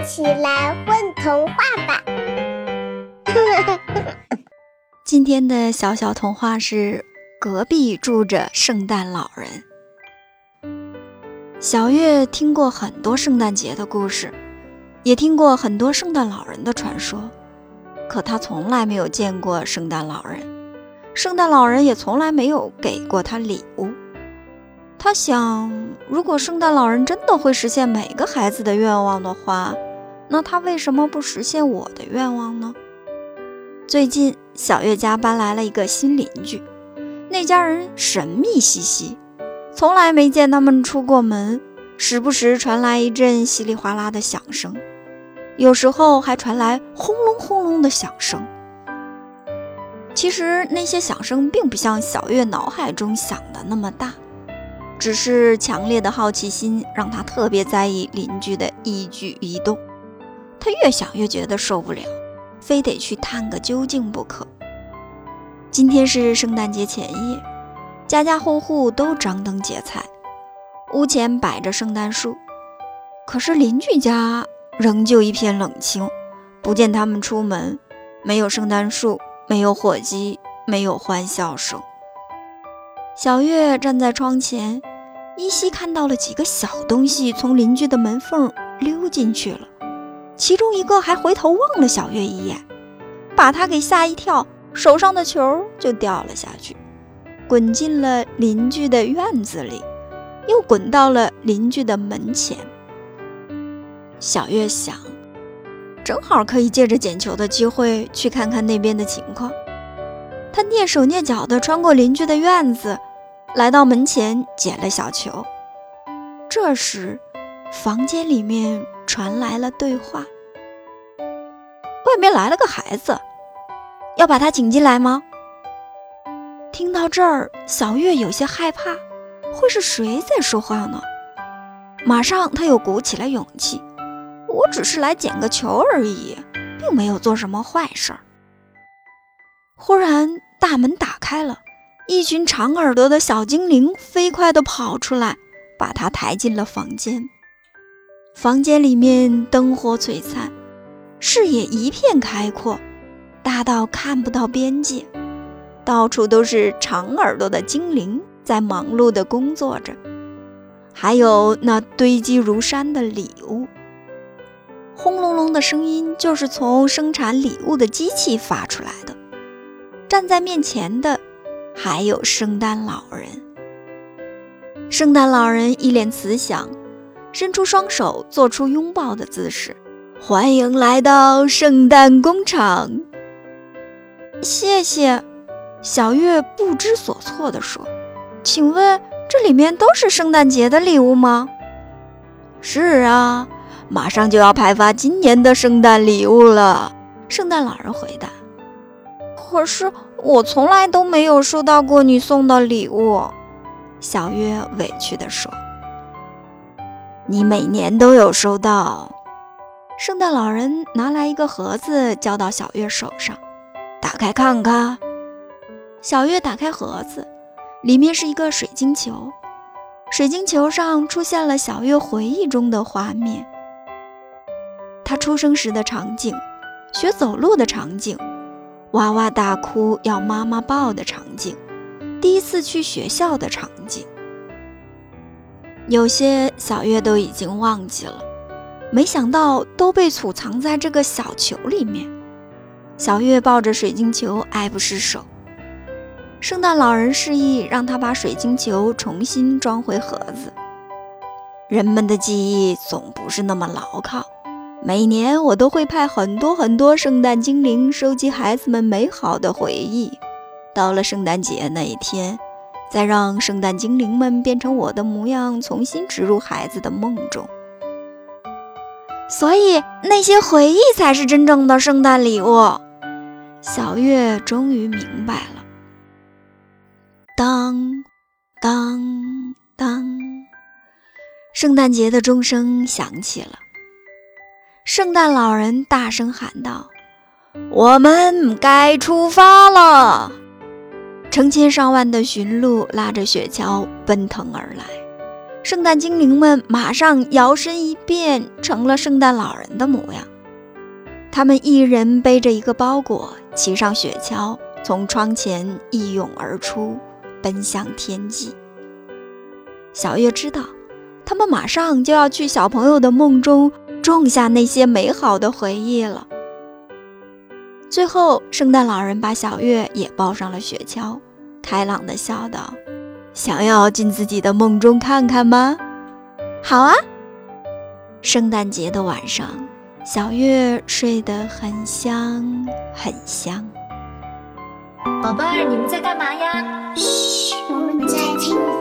一起来混童话吧！今天的小小童话是：隔壁住着圣诞老人。小月听过很多圣诞节的故事，也听过很多圣诞老人的传说，可她从来没有见过圣诞老人，圣诞老人也从来没有给过她礼物。她想，如果圣诞老人真的会实现每个孩子的愿望的话，那他为什么不实现我的愿望呢？最近，小月家搬来了一个新邻居，那家人神秘兮兮。从来没见他们出过门，时不时传来一阵稀里哗啦的响声，有时候还传来轰隆轰隆的响声。其实那些响声并不像小月脑海中想的那么大，只是强烈的好奇心让他特别在意邻居的一举一动。他越想越觉得受不了，非得去探个究竟不可。今天是圣诞节前夜。家家户户都张灯结彩，屋前摆着圣诞树，可是邻居家仍旧一片冷清，不见他们出门，没有圣诞树，没有火鸡，没有欢笑声。小月站在窗前，依稀看到了几个小东西从邻居的门缝溜进去了，其中一个还回头望了小月一眼，把她给吓一跳，手上的球就掉了下去。滚进了邻居的院子里，又滚到了邻居的门前。小月想，正好可以借着捡球的机会去看看那边的情况。她蹑手蹑脚地穿过邻居的院子，来到门前捡了小球。这时，房间里面传来了对话：“外面来了个孩子，要把他请进来吗？”听到这儿，小月有些害怕，会是谁在说话呢？马上，她又鼓起了勇气：“我只是来捡个球而已，并没有做什么坏事。”忽然，大门打开了，一群长耳朵的小精灵飞快地跑出来，把他抬进了房间。房间里面灯火璀璨，视野一片开阔，大到看不到边界。到处都是长耳朵的精灵在忙碌地工作着，还有那堆积如山的礼物。轰隆隆的声音就是从生产礼物的机器发出来的。站在面前的还有圣诞老人。圣诞老人一脸慈祥，伸出双手做出拥抱的姿势，欢迎来到圣诞工厂。谢谢。小月不知所措地说：“请问这里面都是圣诞节的礼物吗？”“是啊，马上就要派发今年的圣诞礼物了。”圣诞老人回答。“可是我从来都没有收到过你送的礼物。”小月委屈地说。“你每年都有收到。”圣诞老人拿来一个盒子，交到小月手上，“打开看看。”小月打开盒子，里面是一个水晶球。水晶球上出现了小月回忆中的画面：她出生时的场景，学走路的场景，哇哇大哭要妈妈抱的场景，第一次去学校的场景。有些小月都已经忘记了，没想到都被储藏在这个小球里面。小月抱着水晶球，爱不释手。圣诞老人示意让他把水晶球重新装回盒子。人们的记忆总不是那么牢靠。每年我都会派很多很多圣诞精灵收集孩子们美好的回忆。到了圣诞节那一天，再让圣诞精灵们变成我的模样，重新植入孩子的梦中。所以那些回忆才是真正的圣诞礼物。小月终于明白了。当当当，圣诞节的钟声响起了。圣诞老人大声喊道：“我们该出发了！”成千上万的驯鹿拉着雪橇奔腾而来，圣诞精灵们马上摇身一变成了圣诞老人的模样。他们一人背着一个包裹，骑上雪橇，从窗前一涌而出，奔向天际。小月知道，他们马上就要去小朋友的梦中种下那些美好的回忆了。最后，圣诞老人把小月也抱上了雪橇，开朗地笑道：“想要进自己的梦中看看吗？好啊！”圣诞节的晚上。小月睡得很香很香。宝贝儿，你们在干嘛呀？嘘，我们在听。